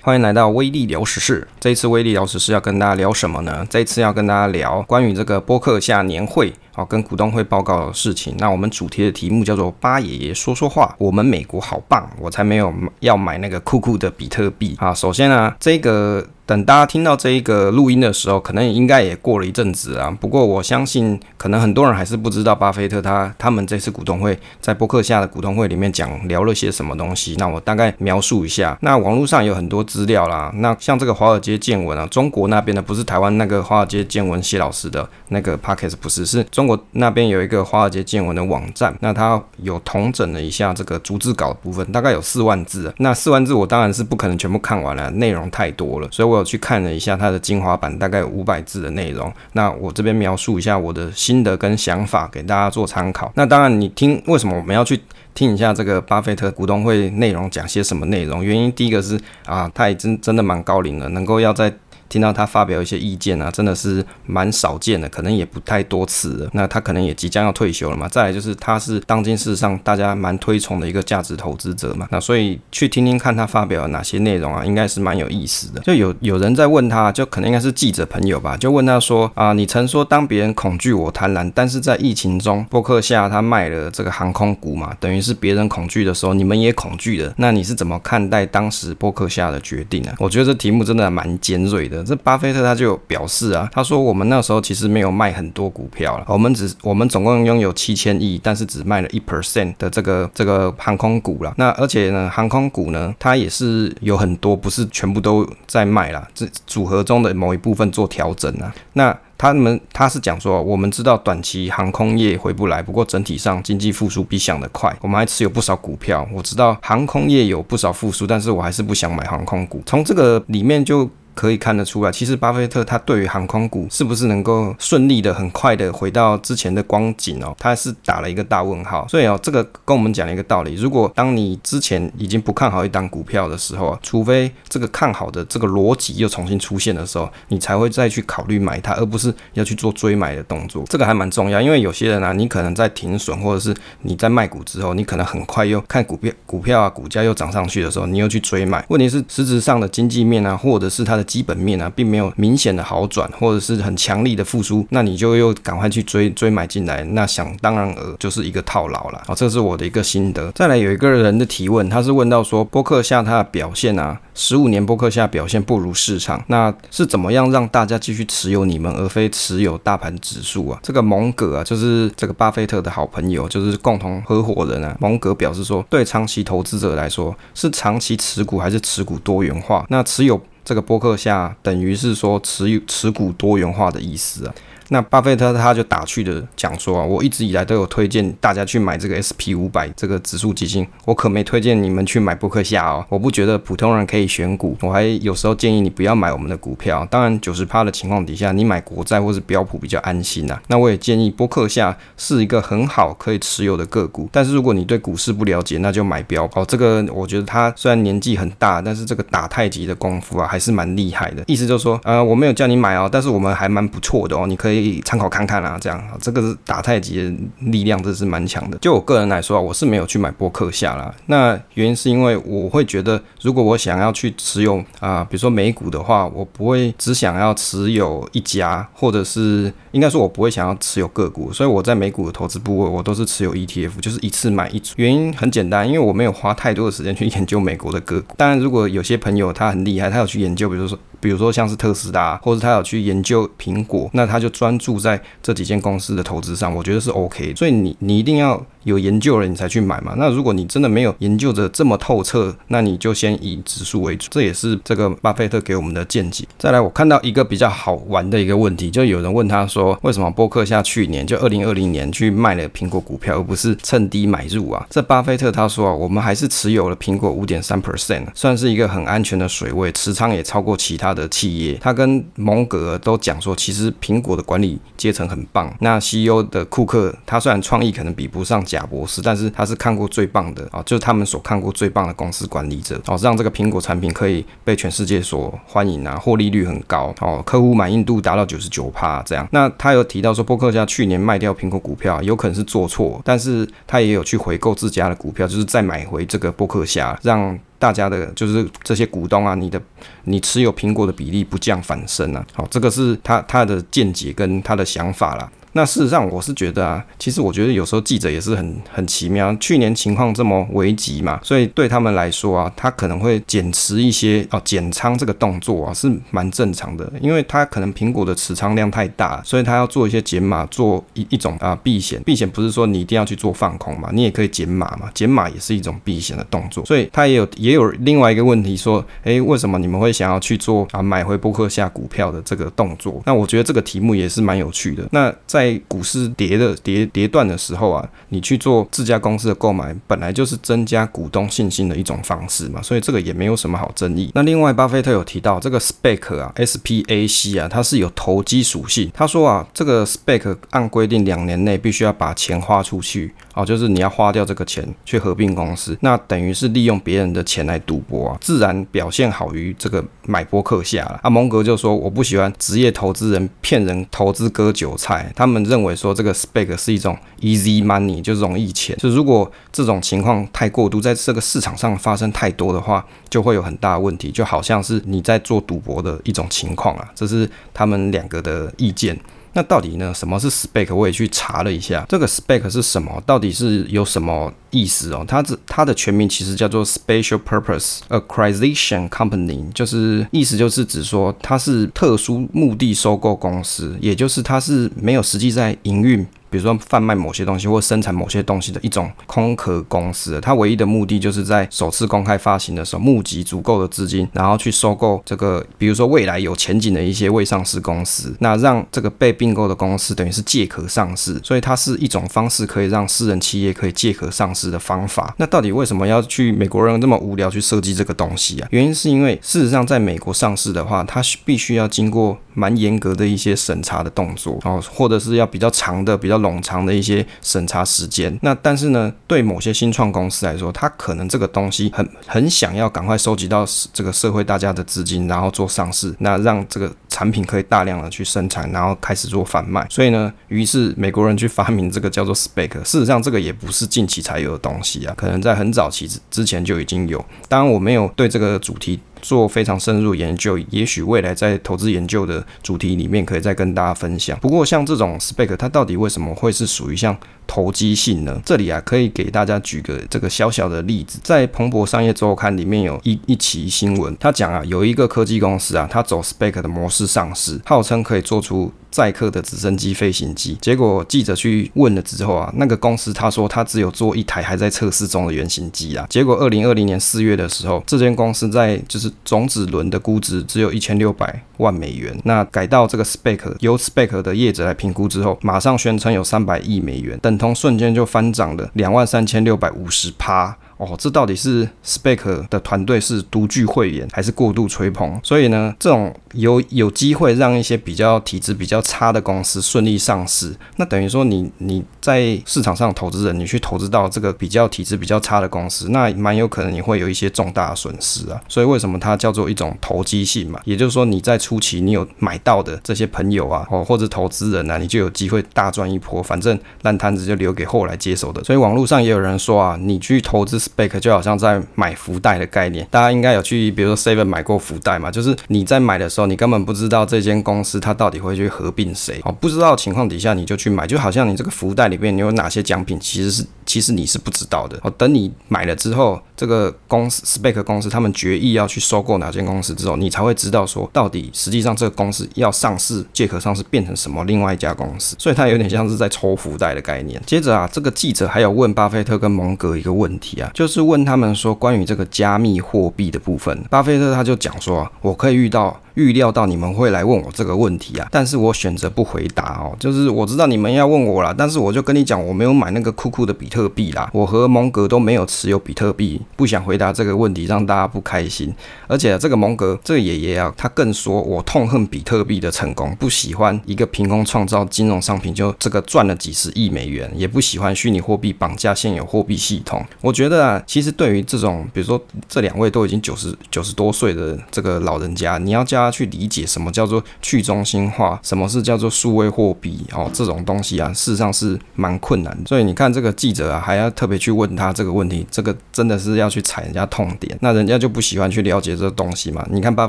欢迎来到威力聊时事。这一次威力聊时事要跟大家聊什么呢？这一次要跟大家聊关于这个播客下年会好，跟股东会报告的事情。那我们主题的题目叫做“巴爷爷说说话”。我们美国好棒，我才没有要买那个酷酷的比特币啊。首先呢，这个。等大家听到这一个录音的时候，可能应该也过了一阵子啊。不过我相信，可能很多人还是不知道巴菲特他他们这次股东会在博客下的股东会里面讲聊了些什么东西。那我大概描述一下。那网络上有很多资料啦。那像这个华尔街见闻啊，中国那边的不是台湾那个华尔街见闻谢老师的那个 podcast 不是，是中国那边有一个华尔街见闻的网站。那它有统整了一下这个逐字稿的部分，大概有四万字。那四万字我当然是不可能全部看完了，内容太多了，所以我。有去看了一下它的精华版，大概有五百字的内容。那我这边描述一下我的心得跟想法，给大家做参考。那当然，你听为什么我们要去听一下这个巴菲特股东会内容，讲些什么内容？原因第一个是啊，他也真真的蛮高龄了，能够要在。听到他发表一些意见啊，真的是蛮少见的，可能也不太多次了。那他可能也即将要退休了嘛。再来就是他是当今世上大家蛮推崇的一个价值投资者嘛。那所以去听听看他发表了哪些内容啊，应该是蛮有意思的。就有有人在问他，就可能应该是记者朋友吧，就问他说啊，你曾说当别人恐惧我贪婪，但是在疫情中，波克夏他卖了这个航空股嘛，等于是别人恐惧的时候，你们也恐惧的。那你是怎么看待当时波克夏的决定呢？我觉得这题目真的蛮尖锐的。这巴菲特他就表示啊，他说我们那时候其实没有卖很多股票了，我们只我们总共拥有七千亿，但是只卖了一 percent 的这个这个航空股了。那而且呢，航空股呢，它也是有很多，不是全部都在卖啦，这组合中的某一部分做调整啊。那他们他是讲说，我们知道短期航空业回不来，不过整体上经济复苏比想的快。我们还持有不少股票，我知道航空业有不少复苏，但是我还是不想买航空股。从这个里面就。可以看得出来，其实巴菲特他对于航空股是不是能够顺利的、很快的回到之前的光景哦，他是打了一个大问号。所以哦，这个跟我们讲了一个道理：如果当你之前已经不看好一档股票的时候啊，除非这个看好的这个逻辑又重新出现的时候，你才会再去考虑买它，而不是要去做追买的动作。这个还蛮重要，因为有些人啊，你可能在停损或者是你在卖股之后，你可能很快又看股票股票啊股价又涨上去的时候，你又去追买。问题是实质上的经济面啊，或者是它的基本面啊，并没有明显的好转，或者是很强力的复苏，那你就又赶快去追追买进来，那想当然尔就是一个套牢了啊。这是我的一个心得。再来有一个人的提问，他是问到说，波克夏他的表现啊，十五年波克夏表现不如市场，那是怎么样让大家继续持有你们，而非持有大盘指数啊？这个蒙格啊，就是这个巴菲特的好朋友，就是共同合伙人啊。蒙格表示说，对长期投资者来说，是长期持股还是持股多元化？那持有。这个博客下等于是说持持股多元化的意思啊。那巴菲特他就打趣的讲说啊，我一直以来都有推荐大家去买这个 SP 五百这个指数基金，我可没推荐你们去买波克夏哦。我不觉得普通人可以选股，我还有时候建议你不要买我们的股票。当然九十趴的情况底下，你买国债或是标普比较安心呐。那我也建议波克夏是一个很好可以持有的个股，但是如果你对股市不了解，那就买标哦。这个我觉得他虽然年纪很大，但是这个打太极的功夫啊还是蛮厉害的。意思就是说，呃，我没有叫你买哦，但是我们还蛮不错的哦，你可以。可以参考看看啊，这样这个是打太极的力量，这是蛮强的。就我个人来说啊，我是没有去买波克夏啦。那原因是因为我会觉得，如果我想要去持有啊，比如说美股的话，我不会只想要持有一家，或者是应该说，我不会想要持有个股。所以我在美股的投资部位，我都是持有 ETF，就是一次买一组。原因很简单，因为我没有花太多的时间去研究美国的个股。当然，如果有些朋友他很厉害，他有去研究，比如说。比如说像是特斯拉，或者他有去研究苹果，那他就专注在这几间公司的投资上，我觉得是 OK。所以你你一定要有研究了，你才去买嘛。那如果你真的没有研究的这么透彻，那你就先以指数为主。这也是这个巴菲特给我们的见解。再来，我看到一个比较好玩的一个问题，就有人问他说，为什么波克夏去年就二零二零年去卖了苹果股票，而不是趁低买入啊？这巴菲特他说啊，我们还是持有了苹果五点三 percent，算是一个很安全的水位，持仓也超过其他。他的企业，他跟蒙格都讲说，其实苹果的管理阶层很棒。那 CEO 的库克，他虽然创意可能比不上贾博士，但是他是看过最棒的啊，就是他们所看过最棒的公司管理者哦，让这个苹果产品可以被全世界所欢迎啊，获利率很高哦，客户满意度达到九十九趴这样。那他有提到说，伯克夏去年卖掉苹果股票，有可能是做错，但是他也有去回购自家的股票，就是再买回这个伯克夏，让。大家的，就是这些股东啊，你的你持有苹果的比例不降反升啊。好，这个是他他的见解跟他的想法啦。那事实上，我是觉得啊，其实我觉得有时候记者也是很很奇妙。去年情况这么危急嘛，所以对他们来说啊，他可能会减持一些哦，减仓这个动作啊是蛮正常的，因为他可能苹果的持仓量太大，所以他要做一些减码，做一一种啊避险。避险不是说你一定要去做放空嘛，你也可以减码嘛，减码也是一种避险的动作。所以他也有也有另外一个问题说，诶，为什么你们会想要去做啊买回波克夏股票的这个动作？那我觉得这个题目也是蛮有趣的。那在在股市跌的跌跌断的时候啊，你去做自家公司的购买，本来就是增加股东信心的一种方式嘛，所以这个也没有什么好争议。那另外，巴菲特有提到这个 SPAC 啊，S P A C 啊，它是有投机属性。他说啊，这个 SPAC 按规定两年内必须要把钱花出去。哦，就是你要花掉这个钱去合并公司，那等于是利用别人的钱来赌博啊，自然表现好于这个买波客下了。啊，蒙格就说我不喜欢职业投资人骗人投资割韭菜，他们认为说这个 SPAC 是一种 easy money，就是容易钱。就如果这种情况太过度，在这个市场上发生太多的话，就会有很大的问题，就好像是你在做赌博的一种情况啊。这是他们两个的意见。那到底呢？什么是 spec？我也去查了一下，这个 spec 是什么？到底是有什么意思哦？它这它的全名其实叫做 Special Purpose Acquisition Company，就是意思就是指说它是特殊目的收购公司，也就是它是没有实际在营运。比如说贩卖某些东西或生产某些东西的一种空壳公司，它唯一的目的就是在首次公开发行的时候募集足够的资金，然后去收购这个，比如说未来有前景的一些未上市公司，那让这个被并购的公司等于是借壳上市，所以它是一种方式可以让私人企业可以借壳上市的方法。那到底为什么要去美国人这么无聊去设计这个东西啊？原因是因为事实上在美国上市的话，它必须要经过蛮严格的一些审查的动作哦，或者是要比较长的比较。冗长的一些审查时间，那但是呢，对某些新创公司来说，他可能这个东西很很想要赶快收集到这个社会大家的资金，然后做上市，那让这个产品可以大量的去生产，然后开始做贩卖。所以呢，于是美国人去发明这个叫做 “spec”。事实上，这个也不是近期才有的东西啊，可能在很早期之前就已经有。当然，我没有对这个主题。做非常深入研究，也许未来在投资研究的主题里面可以再跟大家分享。不过像这种 SPAC，它到底为什么会是属于像投机性呢？这里啊可以给大家举个这个小小的例子，在彭博商业周刊里面有一一期新闻，他讲啊有一个科技公司啊，他走 SPAC 的模式上市，号称可以做出。载客的直升机、飞行机，结果记者去问了之后啊，那个公司他说他只有做一台还在测试中的原型机啊。结果二零二零年四月的时候，这间公司在就是种子轮的估值只有一千六百万美元，那改到这个 Spec 由 Spec 的业者来评估之后，马上宣称有三百亿美元，等同瞬间就翻涨了两万三千六百五十趴。哦，这到底是 Spec 的团队是独具慧眼，还是过度吹捧？所以呢，这种有有机会让一些比较体质比较差的公司顺利上市，那等于说你你在市场上投资人，你去投资到这个比较体质比较差的公司，那蛮有可能你会有一些重大的损失啊。所以为什么它叫做一种投机性嘛？也就是说你在初期你有买到的这些朋友啊，哦或者投资人啊，你就有机会大赚一波，反正烂摊子就留给后来接手的。所以网络上也有人说啊，你去投资。SPAC 就好像在买福袋的概念，大家应该有去，比如说 Seven 买过福袋嘛，就是你在买的时候，你根本不知道这间公司它到底会去合并谁哦，不知道情况底下你就去买，就好像你这个福袋里面你有哪些奖品，其实是其实你是不知道的哦。等你买了之后，这个公司 SPAC 公司他们决议要去收购哪间公司之后，你才会知道说到底实际上这个公司要上市，借壳上市变成什么另外一家公司，所以它有点像是在抽福袋的概念。接着啊，这个记者还有问巴菲特跟蒙格一个问题啊，就是问他们说关于这个加密货币的部分，巴菲特他就讲说，我可以遇到。预料到你们会来问我这个问题啊，但是我选择不回答哦。就是我知道你们要问我啦，但是我就跟你讲，我没有买那个酷酷的比特币啦，我和蒙格都没有持有比特币，不想回答这个问题，让大家不开心。而且这个蒙格这个爷爷啊，他更说我痛恨比特币的成功，不喜欢一个凭空创造金融商品就这个赚了几十亿美元，也不喜欢虚拟货币绑架现有货币系统。我觉得啊，其实对于这种，比如说这两位都已经九十九十多岁的这个老人家，你要加。家去理解什么叫做去中心化，什么是叫做数位货币哦，这种东西啊，事实上是蛮困难。所以你看这个记者啊，还要特别去问他这个问题，这个真的是要去踩人家痛点，那人家就不喜欢去了解这个东西嘛。你看巴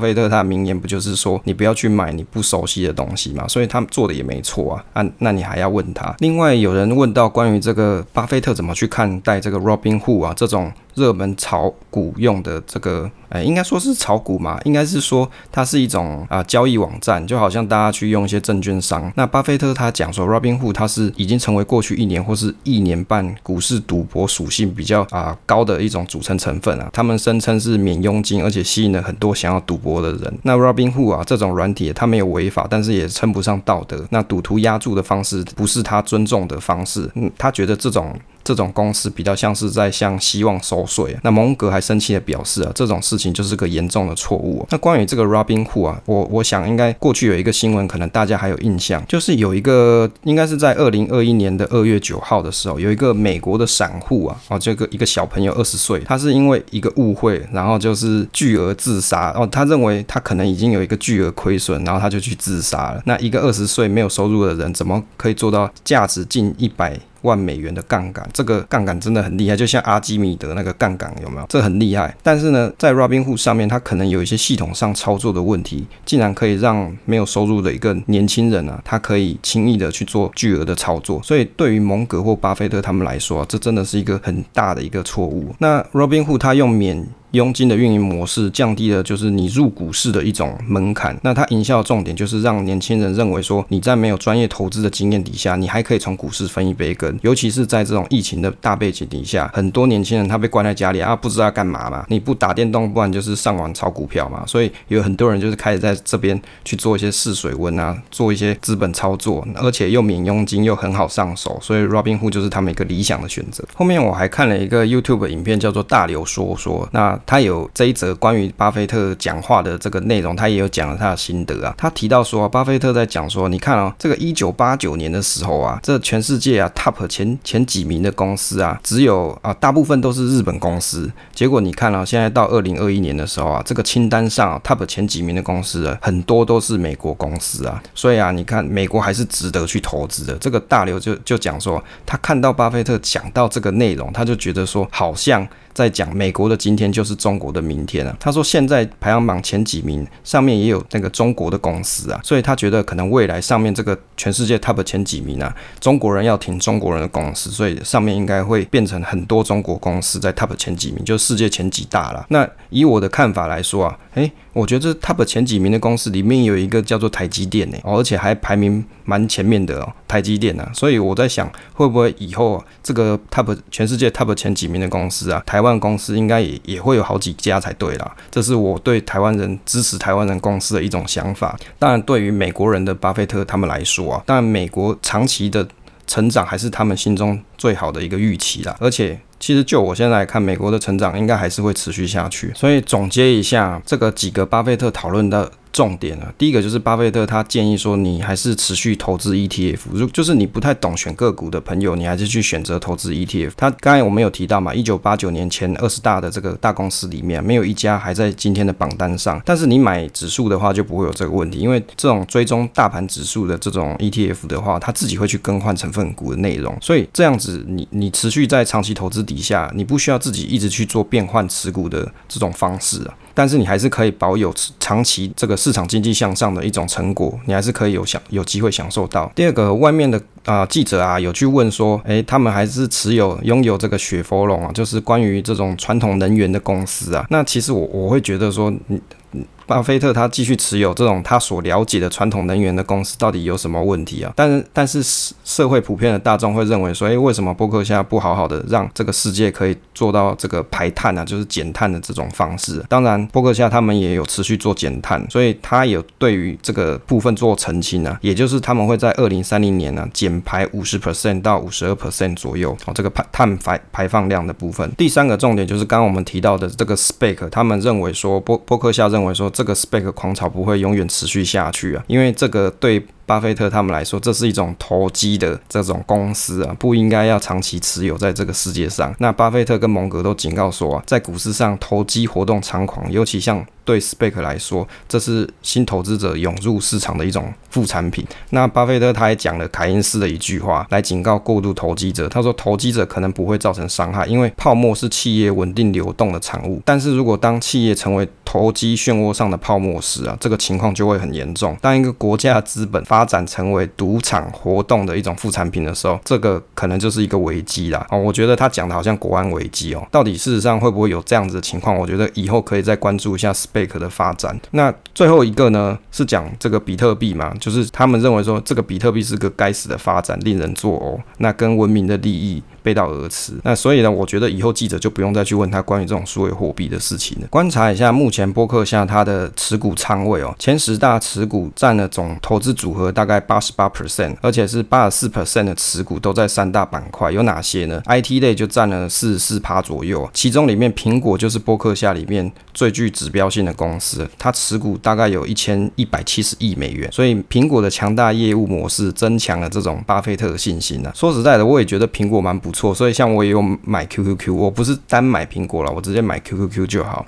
菲特他的名言不就是说，你不要去买你不熟悉的东西嘛？所以他做的也没错啊，啊，那你还要问他？另外有人问到关于这个巴菲特怎么去看待这个 Robinhood 啊这种。热门炒股用的这个，哎，应该说是炒股嘛，应该是说它是一种啊交易网站，就好像大家去用一些证券商。那巴菲特他讲说，Robinhood 它是已经成为过去一年或是一年半股市赌博属性比较啊高的一种组成成分啊。他们声称是免佣金，而且吸引了很多想要赌博的人。那 Robinhood 啊这种软体，它没有违法，但是也称不上道德。那赌徒押注的方式不是他尊重的方式，嗯，他觉得这种。这种公司比较像是在向希望收税。那蒙格还生气地表示啊，这种事情就是个严重的错误。那关于这个 Robinhood 啊，我我想应该过去有一个新闻，可能大家还有印象，就是有一个应该是在二零二一年的二月九号的时候，有一个美国的散户啊，哦，这个一个小朋友二十岁，他是因为一个误会，然后就是巨额自杀。哦，他认为他可能已经有一个巨额亏损，然后他就去自杀了。那一个二十岁没有收入的人，怎么可以做到价值近一百？万美元的杠杆，这个杠杆真的很厉害，就像阿基米德那个杠杆有没有？这很厉害。但是呢，在 Robinhood 上面，它可能有一些系统上操作的问题，竟然可以让没有收入的一个年轻人啊，他可以轻易的去做巨额的操作。所以对于蒙格或巴菲特他们来说，这真的是一个很大的一个错误。那 Robinhood 它用免佣金的运营模式降低了就是你入股市的一种门槛。那它营销的重点就是让年轻人认为说，你在没有专业投资的经验底下，你还可以从股市分一杯羹。尤其是在这种疫情的大背景底下，很多年轻人他被关在家里啊，不知道干嘛嘛。你不打电动，不然就是上网炒股票嘛。所以有很多人就是开始在这边去做一些试水温啊，做一些资本操作，而且又免佣金又很好上手。所以 Robinhood 就是他们一个理想的选择。后面我还看了一个 YouTube 影片，叫做大刘说说那。他有这一则关于巴菲特讲话的这个内容，他也有讲了他的心得啊。他提到说，巴菲特在讲说，你看啊，这个一九八九年的时候啊，这全世界啊 top 前前几名的公司啊，只有啊大部分都是日本公司。结果你看啊，现在到二零二一年的时候啊，这个清单上啊 top 前几名的公司啊，很多都是美国公司啊。所以啊，你看美国还是值得去投资的。这个大刘就就讲说，他看到巴菲特讲到这个内容，他就觉得说，好像。在讲美国的今天就是是中国的明天啊。他说现在排行榜前几名上面也有那个中国的公司啊，所以他觉得可能未来上面这个全世界 top 前几名啊，中国人要挺中国人的公司，所以上面应该会变成很多中国公司在 top 前几名，就世界前几大了。那以我的看法来说啊，诶，我觉得这 top 前几名的公司里面有一个叫做台积电呢，而且还排名蛮前面的哦，台积电啊。所以我在想，会不会以后这个 top 全世界 top 前几名的公司啊，台湾公司应该也也会有有好几家才对啦，这是我对台湾人支持台湾人公司的一种想法。当然，对于美国人的巴菲特他们来说啊，当然美国长期的成长还是他们心中最好的一个预期啦。而且，其实就我现在来看，美国的成长应该还是会持续下去。所以总结一下，这个几个巴菲特讨论的。重点啊，第一个就是巴菲特他建议说，你还是持续投资 ETF，如就是你不太懂选个股的朋友，你还是去选择投资 ETF。他刚才我们有提到嘛，一九八九年前二十大的这个大公司里面，没有一家还在今天的榜单上。但是你买指数的话，就不会有这个问题，因为这种追踪大盘指数的这种 ETF 的话，它自己会去更换成分股的内容，所以这样子你你持续在长期投资底下，你不需要自己一直去做变换持股的这种方式啊。但是你还是可以保有长期这个市场经济向上的一种成果，你还是可以有享有机会享受到。第二个，外面的啊、记者啊有去问说，诶，他们还是持有拥有这个雪佛龙啊，就是关于这种传统能源的公司啊。那其实我我会觉得说，嗯。巴菲特他继续持有这种他所了解的传统能源的公司，到底有什么问题啊？但是但是社会普遍的大众会认为说，诶，为什么波克夏不好好的让这个世界可以做到这个排碳啊，就是减碳的这种方式？当然，波克夏他们也有持续做减碳，所以他有对于这个部分做澄清啊，也就是他们会在二零三零年呢、减排五十 percent 到五十二 percent 左右哦，这个排碳排排放量的部分。第三个重点就是刚刚我们提到的这个 SPAC，他们认为说波波克夏认为说。这个 spec 狂潮不会永远持续下去啊，因为这个对。巴菲特他们来说，这是一种投机的这种公司啊，不应该要长期持有在这个世界上。那巴菲特跟蒙格都警告说啊，在股市上投机活动猖狂，尤其像。对 SPAC 来说，这是新投资者涌入市场的一种副产品。那巴菲特他还讲了凯恩斯的一句话来警告过度投机者。他说，投机者可能不会造成伤害，因为泡沫是企业稳定流动的产物。但是如果当企业成为投机漩涡上的泡沫时啊，这个情况就会很严重。当一个国家的资本发发展成为赌场活动的一种副产品的时候，这个可能就是一个危机啦。哦，我觉得他讲的好像国安危机哦，到底事实上会不会有这样子的情况？我觉得以后可以再关注一下 SPAC。的发展，那最后一个呢是讲这个比特币嘛，就是他们认为说这个比特币是个该死的发展，令人作呕，那跟文明的利益。背道而驰，那所以呢，我觉得以后记者就不用再去问他关于这种数位货币的事情了。观察一下目前波克夏它的持股仓位哦，前十大持股占了总投资组合大概八十八 percent，而且是八十四 percent 的持股都在三大板块，有哪些呢？IT 类就占了四十四趴左右，其中里面苹果就是波克夏里面最具指标性的公司，它持股大概有一千一百七十亿美元，所以苹果的强大业务模式增强了这种巴菲特的信心呢、啊。说实在的，我也觉得苹果蛮不。不错，所以像我也有买 QQQ，我不是单买苹果了，我直接买 QQQ 就好。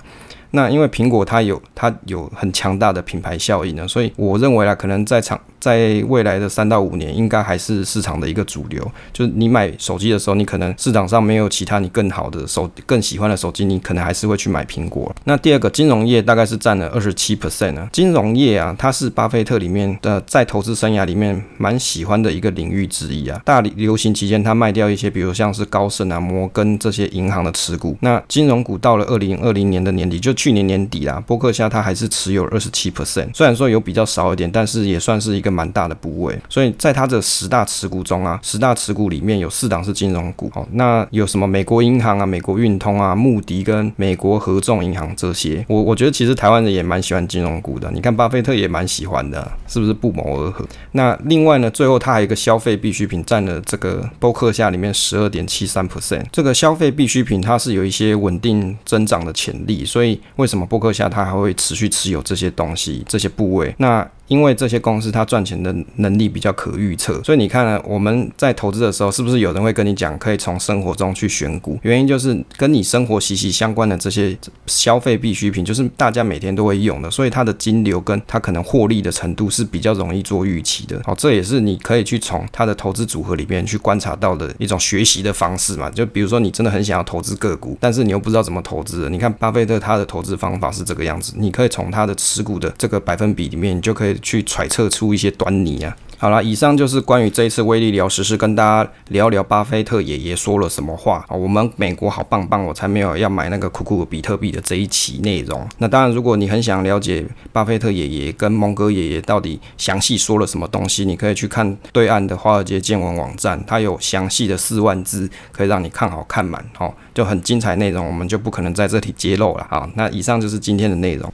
那因为苹果它有它有很强大的品牌效应呢，所以我认为啦，可能在场。在未来的三到五年，应该还是市场的一个主流。就是你买手机的时候，你可能市场上没有其他你更好的手、更喜欢的手机，你可能还是会去买苹果。那第二个，金融业大概是占了二十七 percent 呢。金融业啊，它是巴菲特里面的在投资生涯里面蛮喜欢的一个领域之一啊。大流行期间，他卖掉一些，比如像是高盛啊、摩根这些银行的持股。那金融股到了二零二零年的年底，就去年年底啦，波克夏他还是持有二十七 percent。虽然说有比较少一点，但是也算是一个。蛮大的部位，所以在它的十大持股中啊，十大持股里面有四档是金融股。哦，那有什么美国银行啊、美国运通啊、穆迪跟美国合众银行这些？我我觉得其实台湾人也蛮喜欢金融股的。你看巴菲特也蛮喜欢的，是不是不谋而合？那另外呢，最后它还有一个消费必需品占了这个波克夏里面十二点七三 percent。这个消费必需品它是有一些稳定增长的潜力，所以为什么波克夏它还会持续持有这些东西、这些部位？那因为这些公司它赚钱的能力比较可预测，所以你看呢，我们在投资的时候，是不是有人会跟你讲可以从生活中去选股？原因就是跟你生活息息相关的这些消费必需品，就是大家每天都会用的，所以它的金流跟它可能获利的程度是比较容易做预期的。好，这也是你可以去从它的投资组合里面去观察到的一种学习的方式嘛。就比如说你真的很想要投资个股，但是你又不知道怎么投资的，你看巴菲特他的投资方法是这个样子，你可以从他的持股的这个百分比里面，你就可以。去揣测出一些端倪啊。好了，以上就是关于这一次威力聊时事，跟大家聊聊巴菲特爷爷说了什么话啊。我们美国好棒棒，我才没有要买那个酷酷的比特币的这一期内容。那当然，如果你很想了解巴菲特爷爷跟蒙哥爷爷到底详细说了什么东西，你可以去看对岸的华尔街见闻网站，它有详细的四万字，可以让你看好看满哦，就很精彩内容，我们就不可能在这里揭露了啊。那以上就是今天的内容。